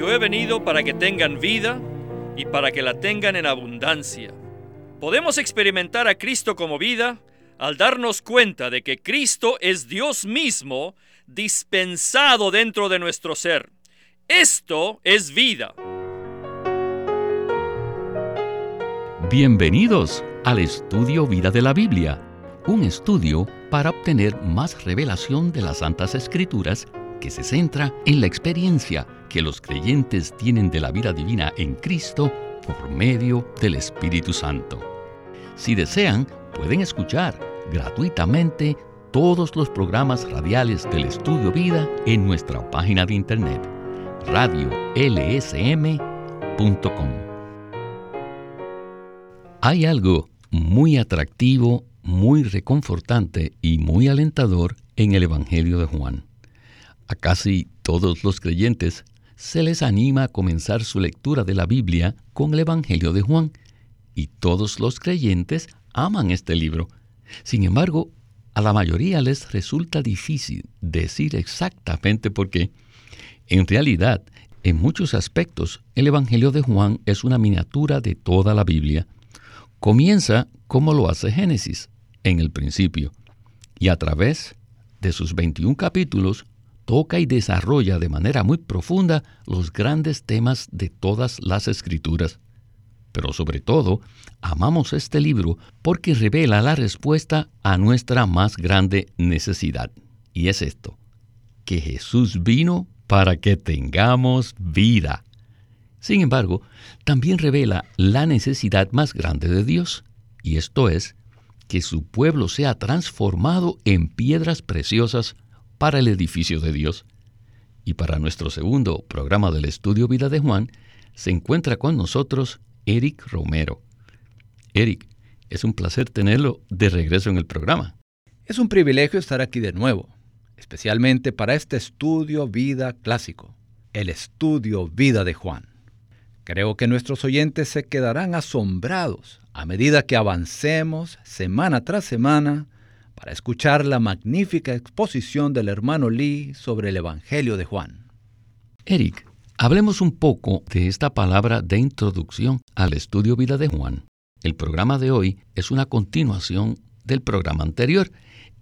Yo he venido para que tengan vida y para que la tengan en abundancia. Podemos experimentar a Cristo como vida al darnos cuenta de que Cristo es Dios mismo dispensado dentro de nuestro ser. Esto es vida. Bienvenidos al estudio Vida de la Biblia, un estudio para obtener más revelación de las Santas Escrituras que se centra en la experiencia que los creyentes tienen de la vida divina en Cristo por medio del Espíritu Santo. Si desean, pueden escuchar gratuitamente todos los programas radiales del Estudio Vida en nuestra página de internet radiolsm.com. Hay algo muy atractivo, muy reconfortante y muy alentador en el Evangelio de Juan. A casi todos los creyentes se les anima a comenzar su lectura de la Biblia con el Evangelio de Juan, y todos los creyentes aman este libro. Sin embargo, a la mayoría les resulta difícil decir exactamente por qué. En realidad, en muchos aspectos, el Evangelio de Juan es una miniatura de toda la Biblia. Comienza como lo hace Génesis, en el principio, y a través de sus 21 capítulos toca y desarrolla de manera muy profunda los grandes temas de todas las escrituras. Pero sobre todo, amamos este libro porque revela la respuesta a nuestra más grande necesidad. Y es esto, que Jesús vino para que tengamos vida. Sin embargo, también revela la necesidad más grande de Dios, y esto es, que su pueblo sea transformado en piedras preciosas para el edificio de Dios. Y para nuestro segundo programa del estudio Vida de Juan, se encuentra con nosotros Eric Romero. Eric, es un placer tenerlo de regreso en el programa. Es un privilegio estar aquí de nuevo, especialmente para este estudio Vida Clásico, el estudio Vida de Juan. Creo que nuestros oyentes se quedarán asombrados a medida que avancemos semana tras semana para escuchar la magnífica exposición del hermano Lee sobre el Evangelio de Juan. Eric, hablemos un poco de esta palabra de introducción al estudio vida de Juan. El programa de hoy es una continuación del programa anterior,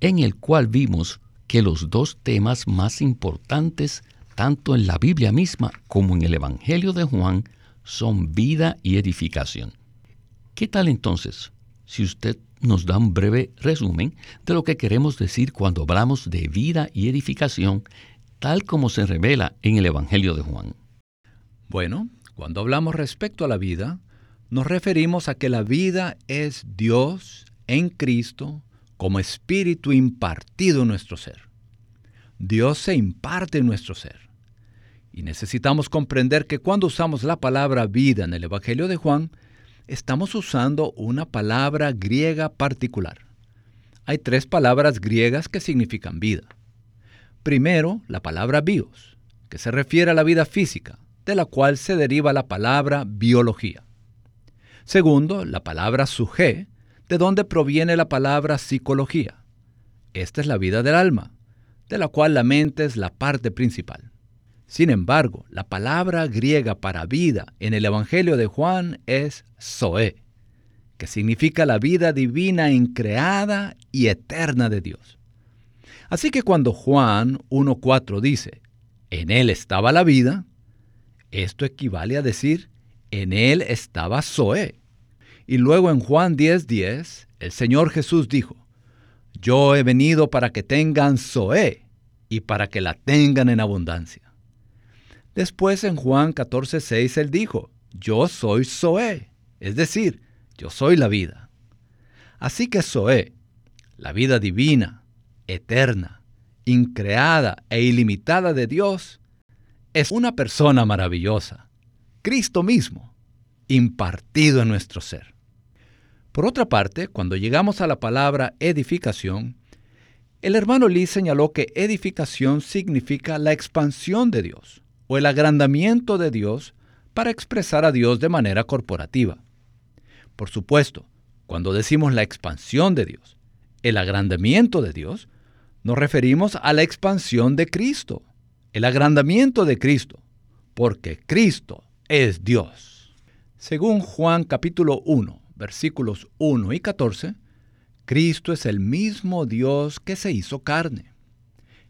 en el cual vimos que los dos temas más importantes, tanto en la Biblia misma como en el Evangelio de Juan, son vida y edificación. ¿Qué tal entonces si usted nos da un breve resumen de lo que queremos decir cuando hablamos de vida y edificación, tal como se revela en el Evangelio de Juan. Bueno, cuando hablamos respecto a la vida, nos referimos a que la vida es Dios en Cristo como espíritu impartido en nuestro ser. Dios se imparte en nuestro ser. Y necesitamos comprender que cuando usamos la palabra vida en el Evangelio de Juan, estamos usando una palabra griega particular. Hay tres palabras griegas que significan vida. Primero, la palabra bios, que se refiere a la vida física, de la cual se deriva la palabra biología. Segundo, la palabra suje, de donde proviene la palabra psicología. Esta es la vida del alma, de la cual la mente es la parte principal. Sin embargo, la palabra griega para vida en el Evangelio de Juan es Zoe, que significa la vida divina increada y eterna de Dios. Así que cuando Juan 1.4 dice, en él estaba la vida, esto equivale a decir, en él estaba Zoe. Y luego en Juan 10.10, el Señor Jesús dijo, yo he venido para que tengan Zoe y para que la tengan en abundancia. Después en Juan 14:6 él dijo, yo soy Zoé, es decir, yo soy la vida. Así que Zoé, la vida divina, eterna, increada e ilimitada de Dios, es una persona maravillosa, Cristo mismo, impartido en nuestro ser. Por otra parte, cuando llegamos a la palabra edificación, el hermano Lee señaló que edificación significa la expansión de Dios o el agrandamiento de Dios para expresar a Dios de manera corporativa. Por supuesto, cuando decimos la expansión de Dios, el agrandamiento de Dios, nos referimos a la expansión de Cristo, el agrandamiento de Cristo, porque Cristo es Dios. Según Juan capítulo 1, versículos 1 y 14, Cristo es el mismo Dios que se hizo carne.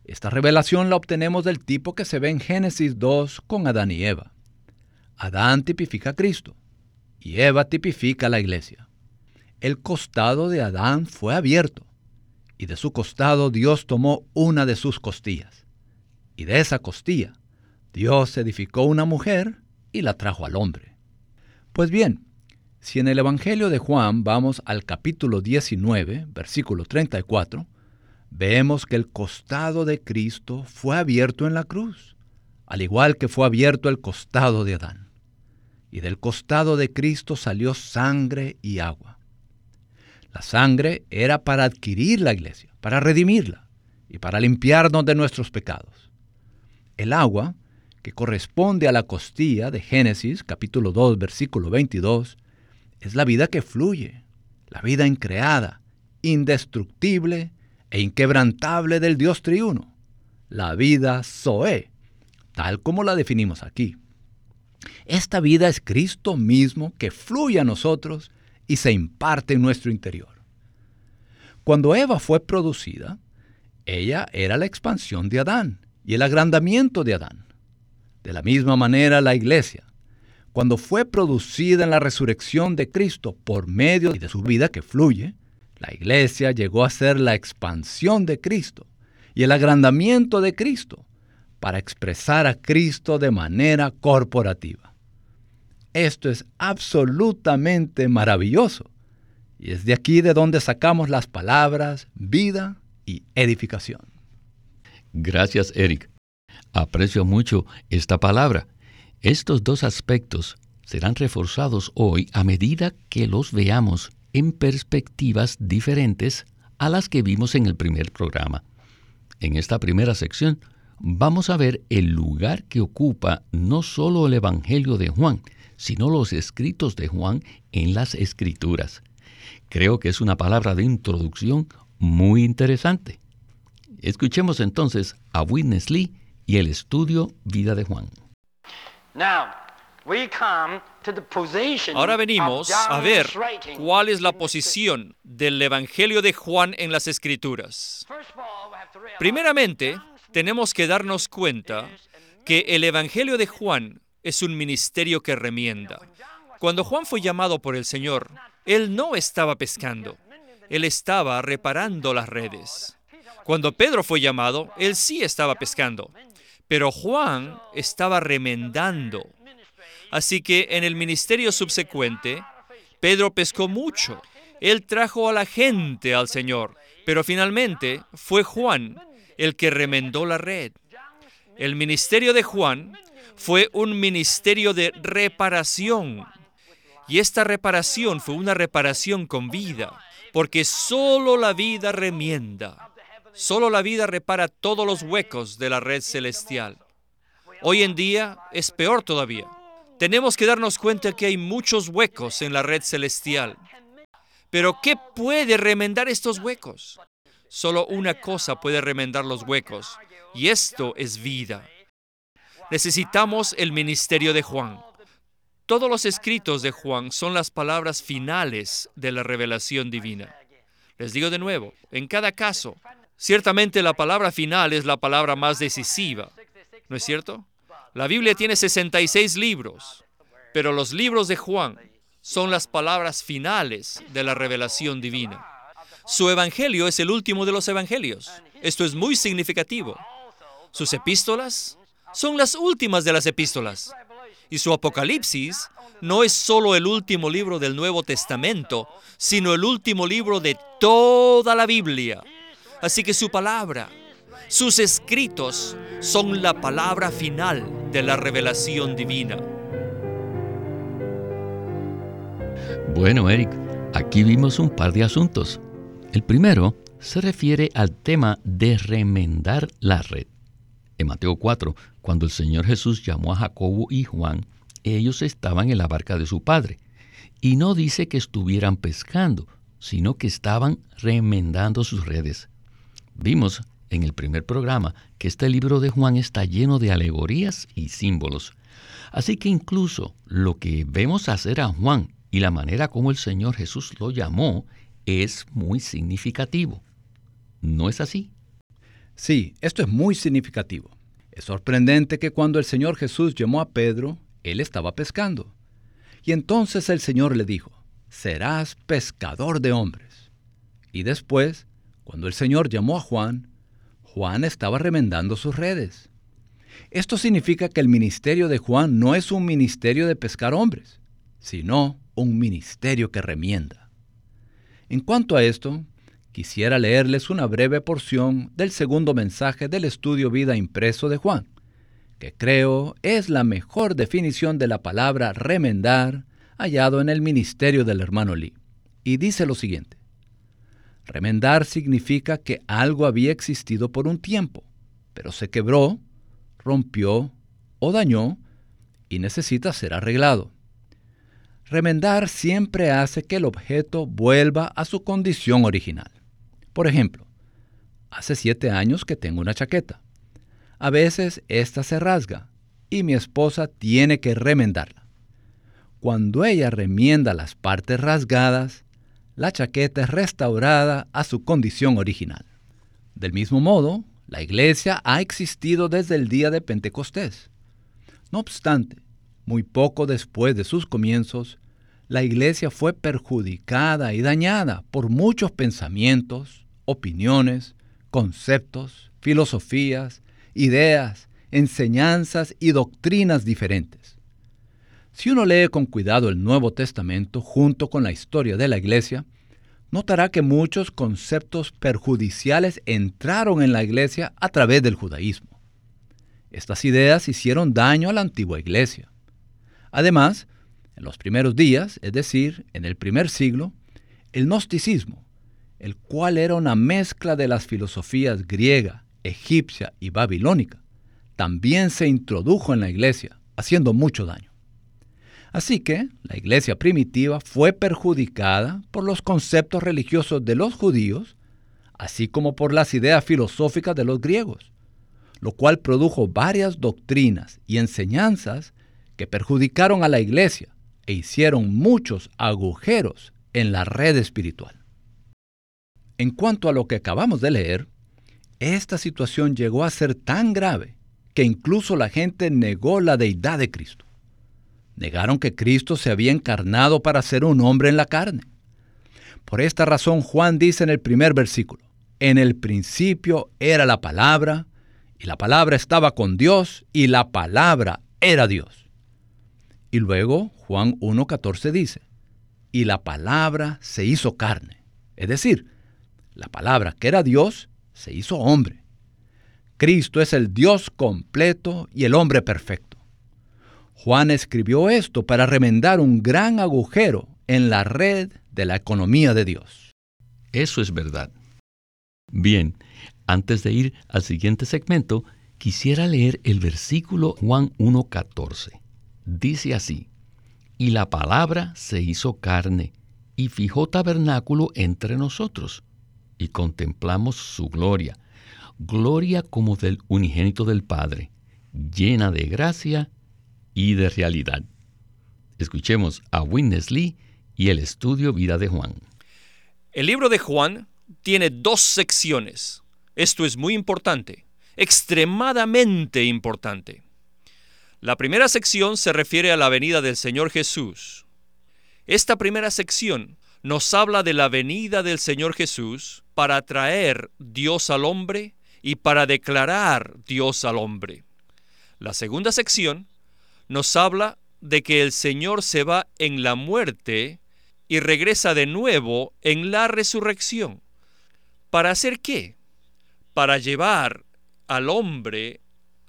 Esta revelación la obtenemos del tipo que se ve en Génesis 2 con Adán y Eva. Adán tipifica a Cristo y Eva tipifica a la iglesia. El costado de Adán fue abierto y de su costado Dios tomó una de sus costillas. Y de esa costilla Dios edificó una mujer y la trajo al hombre. Pues bien, si en el Evangelio de Juan vamos al capítulo 19, versículo 34, vemos que el costado de Cristo fue abierto en la cruz, al igual que fue abierto el costado de Adán. Y del costado de Cristo salió sangre y agua. La sangre era para adquirir la iglesia, para redimirla y para limpiarnos de nuestros pecados. El agua, que corresponde a la costilla de Génesis capítulo 2 versículo 22, es la vida que fluye, la vida increada, indestructible e inquebrantable del Dios triuno, la vida Zoe, tal como la definimos aquí. Esta vida es Cristo mismo que fluye a nosotros y se imparte en nuestro interior. Cuando Eva fue producida, ella era la expansión de Adán y el agrandamiento de Adán. De la misma manera la iglesia, cuando fue producida en la resurrección de Cristo por medio de su vida que fluye, la iglesia llegó a ser la expansión de Cristo y el agrandamiento de Cristo para expresar a Cristo de manera corporativa. Esto es absolutamente maravilloso y es de aquí de donde sacamos las palabras vida y edificación. Gracias, Eric. Aprecio mucho esta palabra estos dos aspectos serán reforzados hoy a medida que los veamos en perspectivas diferentes a las que vimos en el primer programa. En esta primera sección vamos a ver el lugar que ocupa no solo el Evangelio de Juan, sino los escritos de Juan en las Escrituras. Creo que es una palabra de introducción muy interesante. Escuchemos entonces a Witness Lee y el estudio Vida de Juan. Ahora venimos a ver cuál es la posición del Evangelio de Juan en las Escrituras. Primeramente, tenemos que darnos cuenta que el Evangelio de Juan es un ministerio que remienda. Cuando Juan fue llamado por el Señor, él no estaba pescando, él estaba reparando las redes. Cuando Pedro fue llamado, él sí estaba pescando, pero Juan estaba remendando. Así que en el ministerio subsecuente, Pedro pescó mucho. Él trajo a la gente al Señor, pero finalmente fue Juan el que remendó la red. El ministerio de Juan fue un ministerio de reparación. Y esta reparación fue una reparación con vida, porque solo la vida remienda. Solo la vida repara todos los huecos de la red celestial. Hoy en día es peor todavía. Tenemos que darnos cuenta que hay muchos huecos en la red celestial. Pero ¿qué puede remendar estos huecos? Solo una cosa puede remendar los huecos, y esto es vida. Necesitamos el ministerio de Juan. Todos los escritos de Juan son las palabras finales de la revelación divina. Les digo de nuevo, en cada caso, Ciertamente la palabra final es la palabra más decisiva, ¿no es cierto? La Biblia tiene 66 libros, pero los libros de Juan son las palabras finales de la revelación divina. Su evangelio es el último de los evangelios. Esto es muy significativo. Sus epístolas son las últimas de las epístolas. Y su Apocalipsis no es solo el último libro del Nuevo Testamento, sino el último libro de toda la Biblia. Así que su palabra, sus escritos son la palabra final de la revelación divina. Bueno, Eric, aquí vimos un par de asuntos. El primero se refiere al tema de remendar la red. En Mateo 4, cuando el Señor Jesús llamó a Jacobo y Juan, ellos estaban en la barca de su padre. Y no dice que estuvieran pescando, sino que estaban remendando sus redes. Vimos en el primer programa que este libro de Juan está lleno de alegorías y símbolos, Así que incluso lo que vemos hacer a Juan y la manera como el Señor Jesús lo llamó es muy significativo. ¿No es así? Sí, esto es muy significativo. Es sorprendente que cuando el Señor Jesús llamó a Pedro, él estaba pescando. Y entonces el Señor le dijo, serás pescador de hombres. Y después, cuando el Señor llamó a Juan, Juan estaba remendando sus redes. Esto significa que el ministerio de Juan no es un ministerio de pescar hombres, sino un ministerio que remienda. En cuanto a esto, quisiera leerles una breve porción del segundo mensaje del estudio vida impreso de Juan, que creo es la mejor definición de la palabra remendar hallado en el ministerio del hermano Lee. Y dice lo siguiente. Remendar significa que algo había existido por un tiempo, pero se quebró, rompió o dañó y necesita ser arreglado. Remendar siempre hace que el objeto vuelva a su condición original. Por ejemplo, hace siete años que tengo una chaqueta. A veces esta se rasga y mi esposa tiene que remendarla. Cuando ella remienda las partes rasgadas, la chaqueta es restaurada a su condición original. Del mismo modo, la iglesia ha existido desde el día de Pentecostés. No obstante, muy poco después de sus comienzos, la iglesia fue perjudicada y dañada por muchos pensamientos, opiniones, conceptos, filosofías, ideas, enseñanzas y doctrinas diferentes. Si uno lee con cuidado el Nuevo Testamento junto con la historia de la Iglesia, notará que muchos conceptos perjudiciales entraron en la Iglesia a través del judaísmo. Estas ideas hicieron daño a la antigua Iglesia. Además, en los primeros días, es decir, en el primer siglo, el gnosticismo, el cual era una mezcla de las filosofías griega, egipcia y babilónica, también se introdujo en la iglesia, haciendo mucho daño. Así que la iglesia primitiva fue perjudicada por los conceptos religiosos de los judíos, así como por las ideas filosóficas de los griegos, lo cual produjo varias doctrinas y enseñanzas que perjudicaron a la iglesia e hicieron muchos agujeros en la red espiritual. En cuanto a lo que acabamos de leer, esta situación llegó a ser tan grave que incluso la gente negó la deidad de Cristo. Negaron que Cristo se había encarnado para ser un hombre en la carne. Por esta razón Juan dice en el primer versículo, en el principio era la palabra, y la palabra estaba con Dios, y la palabra era Dios. Y luego Juan 1.14 dice, y la palabra se hizo carne. Es decir, la palabra que era Dios se hizo hombre. Cristo es el Dios completo y el hombre perfecto. Juan escribió esto para remendar un gran agujero en la red de la economía de Dios. Eso es verdad. Bien, antes de ir al siguiente segmento, quisiera leer el versículo Juan 1.14. Dice así, y la palabra se hizo carne y fijó tabernáculo entre nosotros y contemplamos su gloria, gloria como del unigénito del Padre, llena de gracia y de realidad. Escuchemos a Witness Lee y el estudio Vida de Juan. El libro de Juan tiene dos secciones. Esto es muy importante, extremadamente importante. La primera sección se refiere a la venida del Señor Jesús. Esta primera sección nos habla de la venida del Señor Jesús para traer Dios al hombre y para declarar Dios al hombre. La segunda sección nos habla de que el Señor se va en la muerte y regresa de nuevo en la resurrección. ¿Para hacer qué? Para llevar al hombre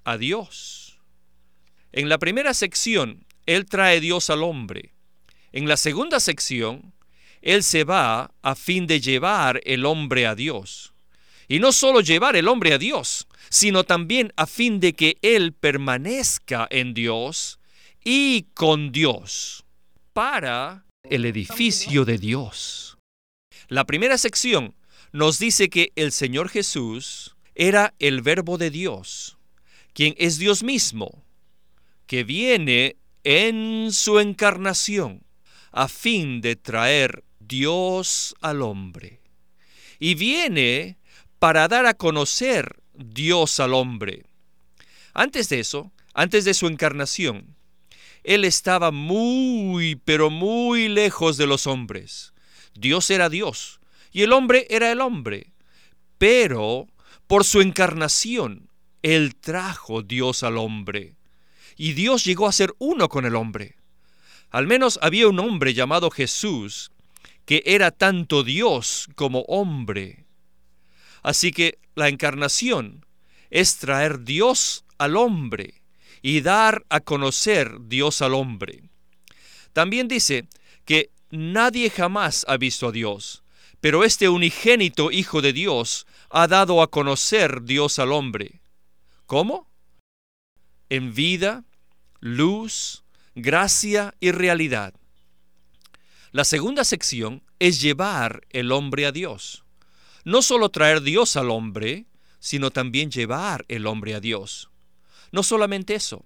a Dios. En la primera sección, Él trae Dios al hombre. En la segunda sección, él se va a fin de llevar el hombre a Dios. Y no solo llevar el hombre a Dios, sino también a fin de que Él permanezca en Dios y con Dios para el edificio de Dios. La primera sección nos dice que el Señor Jesús era el verbo de Dios, quien es Dios mismo, que viene en su encarnación a fin de traer Dios al hombre. Y viene para dar a conocer Dios al hombre. Antes de eso, antes de su encarnación, Él estaba muy, pero muy lejos de los hombres. Dios era Dios y el hombre era el hombre. Pero por su encarnación, Él trajo Dios al hombre. Y Dios llegó a ser uno con el hombre. Al menos había un hombre llamado Jesús que era tanto Dios como hombre. Así que la encarnación es traer Dios al hombre y dar a conocer Dios al hombre. También dice que nadie jamás ha visto a Dios, pero este unigénito Hijo de Dios ha dado a conocer Dios al hombre. ¿Cómo? En vida, luz, gracia y realidad. La segunda sección es llevar el hombre a Dios. No solo traer Dios al hombre, sino también llevar el hombre a Dios. No solamente eso,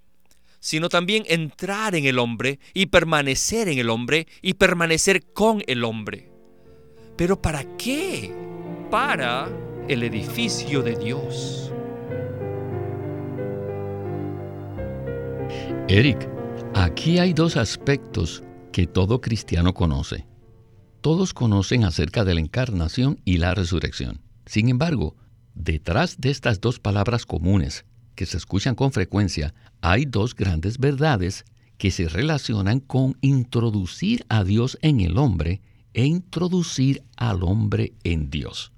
sino también entrar en el hombre y permanecer en el hombre y permanecer con el hombre. ¿Pero para qué? Para el edificio de Dios. Eric, aquí hay dos aspectos que todo cristiano conoce. Todos conocen acerca de la encarnación y la resurrección. Sin embargo, detrás de estas dos palabras comunes que se escuchan con frecuencia, hay dos grandes verdades que se relacionan con introducir a Dios en el hombre e introducir al hombre en Dios.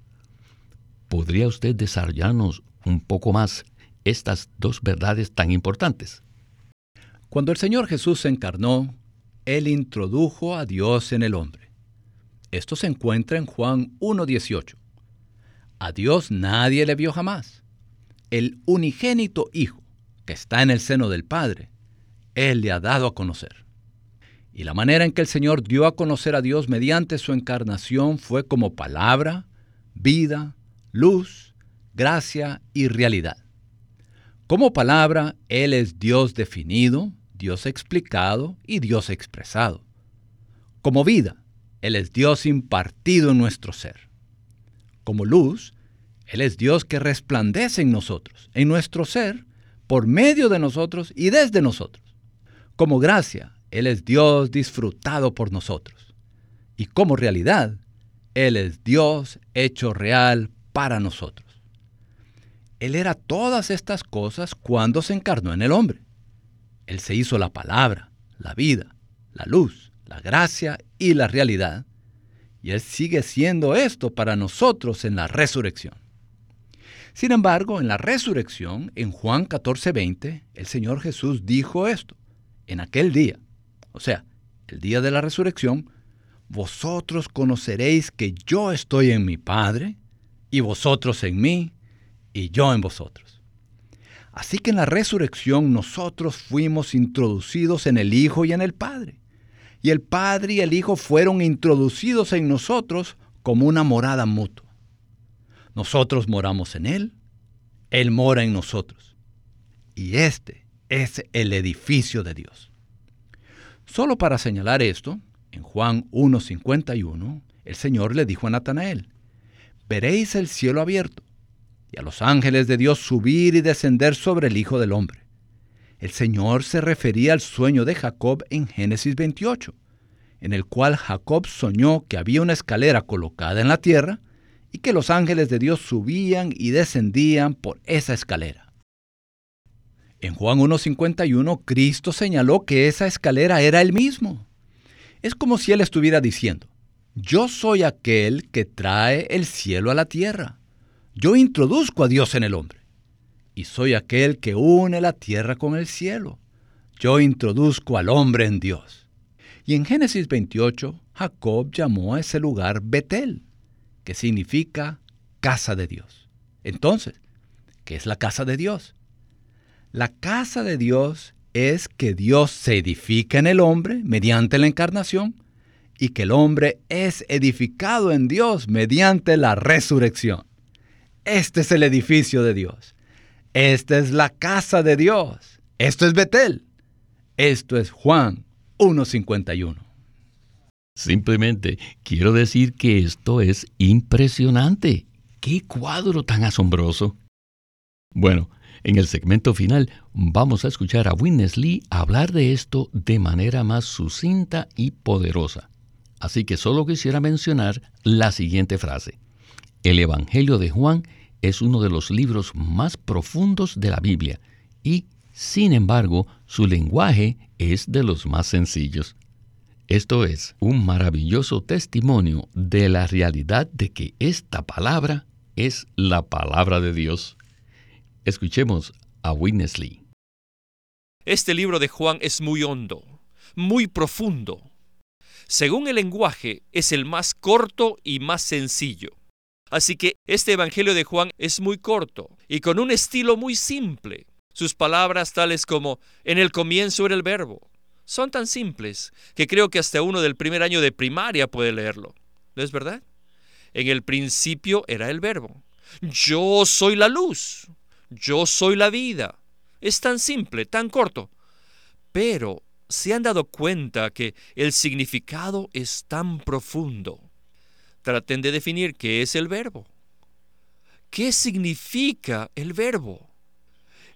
¿Podría usted desarrollarnos un poco más estas dos verdades tan importantes? Cuando el Señor Jesús se encarnó, Él introdujo a Dios en el hombre. Esto se encuentra en Juan 1.18. A Dios nadie le vio jamás. El unigénito Hijo, que está en el seno del Padre, Él le ha dado a conocer. Y la manera en que el Señor dio a conocer a Dios mediante su encarnación fue como palabra, vida, luz, gracia y realidad. Como palabra, Él es Dios definido, Dios explicado y Dios expresado. Como vida, él es Dios impartido en nuestro ser. Como luz, Él es Dios que resplandece en nosotros, en nuestro ser, por medio de nosotros y desde nosotros. Como gracia, Él es Dios disfrutado por nosotros. Y como realidad, Él es Dios hecho real para nosotros. Él era todas estas cosas cuando se encarnó en el hombre. Él se hizo la palabra, la vida, la luz, la gracia y la realidad, y Él sigue siendo esto para nosotros en la resurrección. Sin embargo, en la resurrección, en Juan 14:20, el Señor Jesús dijo esto, en aquel día, o sea, el día de la resurrección, vosotros conoceréis que yo estoy en mi Padre, y vosotros en mí, y yo en vosotros. Así que en la resurrección nosotros fuimos introducidos en el Hijo y en el Padre y el Padre y el Hijo fueron introducidos en nosotros como una morada mutua. Nosotros moramos en Él, Él mora en nosotros. Y este es el edificio de Dios. Solo para señalar esto, en Juan 1.51, el Señor le dijo a Natanael, veréis el cielo abierto y a los ángeles de Dios subir y descender sobre el Hijo del Hombre. El Señor se refería al sueño de Jacob en Génesis 28, en el cual Jacob soñó que había una escalera colocada en la tierra y que los ángeles de Dios subían y descendían por esa escalera. En Juan 1.51, Cristo señaló que esa escalera era Él mismo. Es como si Él estuviera diciendo, yo soy aquel que trae el cielo a la tierra. Yo introduzco a Dios en el hombre y soy aquel que une la tierra con el cielo. Yo introduzco al hombre en Dios. Y en Génesis 28, Jacob llamó a ese lugar Betel, que significa casa de Dios. Entonces, ¿qué es la casa de Dios? La casa de Dios es que Dios se edifica en el hombre mediante la encarnación y que el hombre es edificado en Dios mediante la resurrección. Este es el edificio de Dios. Esta es la casa de Dios. Esto es Betel. Esto es Juan 1.51. Simplemente quiero decir que esto es impresionante. ¡Qué cuadro tan asombroso! Bueno, en el segmento final vamos a escuchar a Witness Lee hablar de esto de manera más sucinta y poderosa. Así que solo quisiera mencionar la siguiente frase. El Evangelio de Juan es uno de los libros más profundos de la Biblia y, sin embargo, su lenguaje es de los más sencillos. Esto es un maravilloso testimonio de la realidad de que esta palabra es la palabra de Dios. Escuchemos a Witness Lee. Este libro de Juan es muy hondo, muy profundo. Según el lenguaje, es el más corto y más sencillo. Así que este Evangelio de Juan es muy corto y con un estilo muy simple. Sus palabras tales como en el comienzo era el verbo son tan simples que creo que hasta uno del primer año de primaria puede leerlo. ¿No es verdad? En el principio era el verbo. Yo soy la luz. Yo soy la vida. Es tan simple, tan corto. Pero se han dado cuenta que el significado es tan profundo. Traten de definir qué es el verbo. ¿Qué significa el verbo?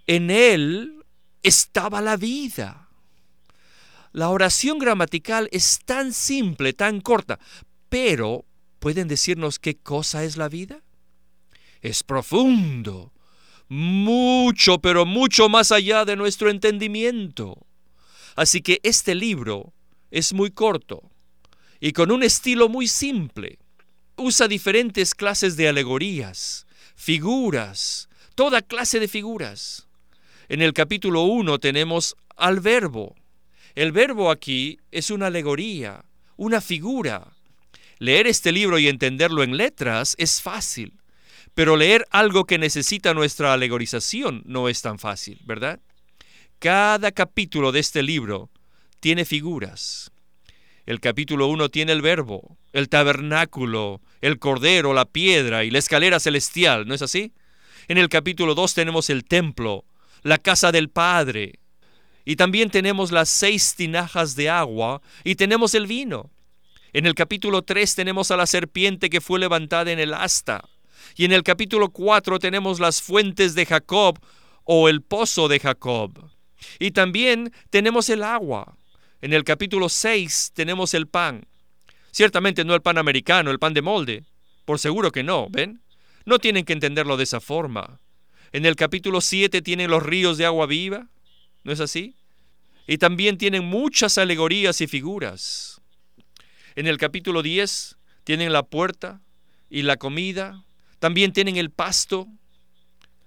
En él estaba la vida. La oración gramatical es tan simple, tan corta, pero ¿pueden decirnos qué cosa es la vida? Es profundo, mucho, pero mucho más allá de nuestro entendimiento. Así que este libro es muy corto y con un estilo muy simple. Usa diferentes clases de alegorías, figuras, toda clase de figuras. En el capítulo 1 tenemos al verbo. El verbo aquí es una alegoría, una figura. Leer este libro y entenderlo en letras es fácil. Pero leer algo que necesita nuestra alegorización no es tan fácil, ¿verdad? Cada capítulo de este libro tiene figuras. El capítulo 1 tiene el verbo, el tabernáculo, el cordero, la piedra y la escalera celestial, ¿no es así? En el capítulo 2 tenemos el templo, la casa del Padre. Y también tenemos las seis tinajas de agua y tenemos el vino. En el capítulo 3 tenemos a la serpiente que fue levantada en el asta. Y en el capítulo 4 tenemos las fuentes de Jacob o el pozo de Jacob. Y también tenemos el agua. En el capítulo 6 tenemos el pan. Ciertamente no el pan americano, el pan de molde. Por seguro que no, ¿ven? No tienen que entenderlo de esa forma. En el capítulo 7 tienen los ríos de agua viva. ¿No es así? Y también tienen muchas alegorías y figuras. En el capítulo 10 tienen la puerta y la comida también tienen el pasto,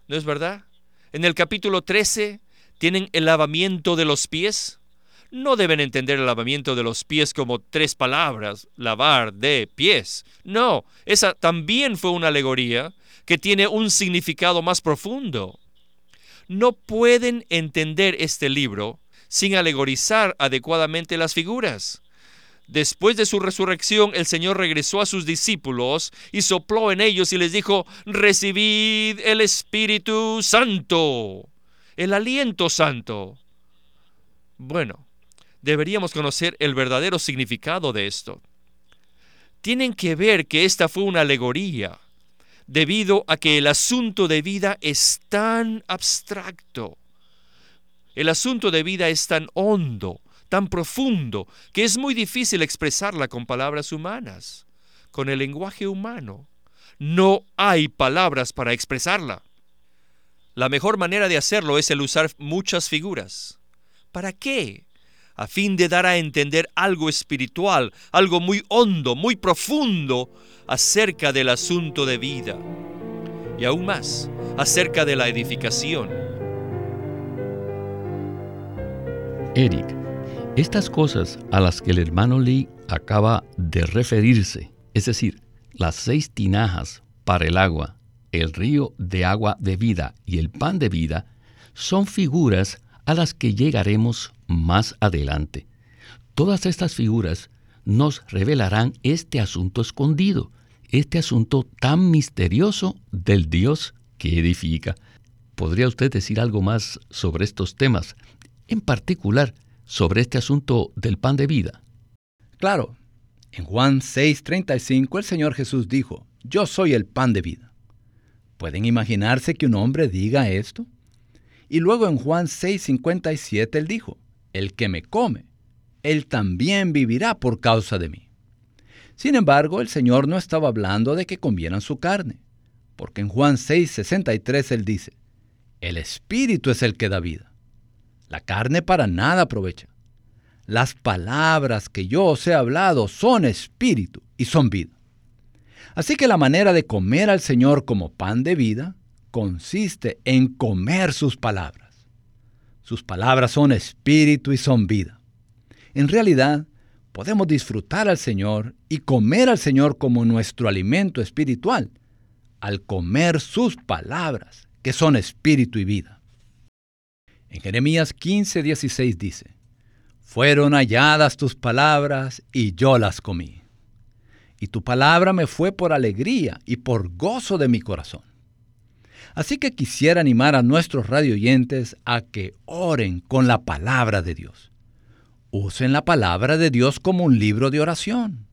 ¿no es verdad? En el capítulo 13 tienen el lavamiento de los pies. No deben entender el lavamiento de los pies como tres palabras, lavar de pies. No, esa también fue una alegoría que tiene un significado más profundo. No pueden entender este libro sin alegorizar adecuadamente las figuras. Después de su resurrección, el Señor regresó a sus discípulos y sopló en ellos y les dijo, recibid el Espíritu Santo, el aliento santo. Bueno, deberíamos conocer el verdadero significado de esto. Tienen que ver que esta fue una alegoría, debido a que el asunto de vida es tan abstracto. El asunto de vida es tan hondo, tan profundo que es muy difícil expresarla con palabras humanas, con el lenguaje humano. No hay palabras para expresarla. La mejor manera de hacerlo es el usar muchas figuras. ¿Para qué? A fin de dar a entender algo espiritual, algo muy hondo, muy profundo acerca del asunto de vida. Y aún más, acerca de la edificación. Eric, estas cosas a las que el hermano Lee acaba de referirse, es decir, las seis tinajas para el agua, el río de agua de vida y el pan de vida, son figuras a las que llegaremos más adelante. Todas estas figuras nos revelarán este asunto escondido, este asunto tan misterioso del Dios que edifica. ¿Podría usted decir algo más sobre estos temas? En particular, sobre este asunto del pan de vida? Claro. En Juan 6:35 el Señor Jesús dijo, Yo soy el pan de vida. ¿Pueden imaginarse que un hombre diga esto? Y luego en Juan 6:57 él dijo, El que me come, él también vivirá por causa de mí. Sin embargo, el Señor no estaba hablando de que comieran su carne, porque en Juan 6:63 él dice, El Espíritu es el que da vida. La carne para nada aprovecha. Las palabras que yo os he hablado son espíritu y son vida. Así que la manera de comer al Señor como pan de vida consiste en comer sus palabras. Sus palabras son espíritu y son vida. En realidad, podemos disfrutar al Señor y comer al Señor como nuestro alimento espiritual, al comer sus palabras, que son espíritu y vida. En Jeremías 15, 16 dice, Fueron halladas tus palabras y yo las comí. Y tu palabra me fue por alegría y por gozo de mi corazón. Así que quisiera animar a nuestros radioyentes a que oren con la palabra de Dios. Usen la palabra de Dios como un libro de oración.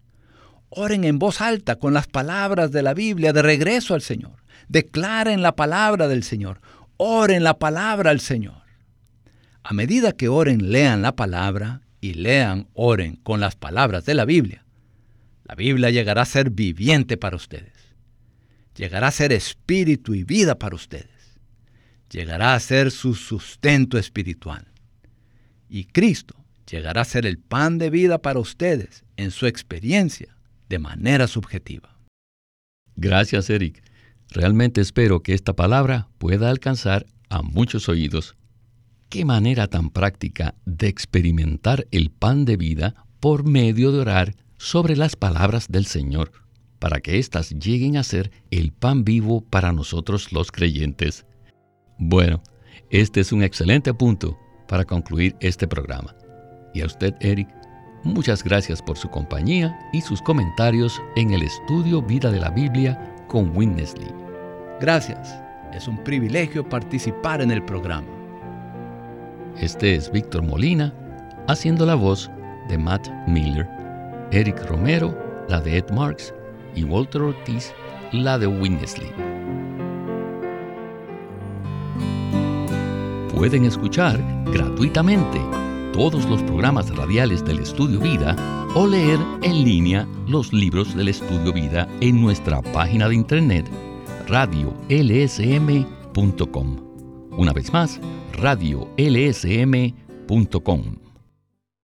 Oren en voz alta con las palabras de la Biblia de regreso al Señor. Declaren la palabra del Señor. Oren la palabra al Señor. A medida que oren, lean la palabra y lean, oren con las palabras de la Biblia. La Biblia llegará a ser viviente para ustedes. Llegará a ser espíritu y vida para ustedes. Llegará a ser su sustento espiritual. Y Cristo llegará a ser el pan de vida para ustedes en su experiencia de manera subjetiva. Gracias, Eric. Realmente espero que esta palabra pueda alcanzar a muchos oídos. Qué manera tan práctica de experimentar el pan de vida por medio de orar sobre las palabras del Señor, para que éstas lleguen a ser el pan vivo para nosotros los creyentes. Bueno, este es un excelente punto para concluir este programa. Y a usted, Eric, muchas gracias por su compañía y sus comentarios en el estudio Vida de la Biblia con Winnesley. Gracias. Es un privilegio participar en el programa. Este es Víctor Molina haciendo la voz de Matt Miller, Eric Romero, la de Ed Marks, y Walter Ortiz, la de Winnesley. Pueden escuchar gratuitamente todos los programas radiales del Estudio Vida o leer en línea los libros del Estudio Vida en nuestra página de internet radiolsm.com. Una vez más, radiolsm.com.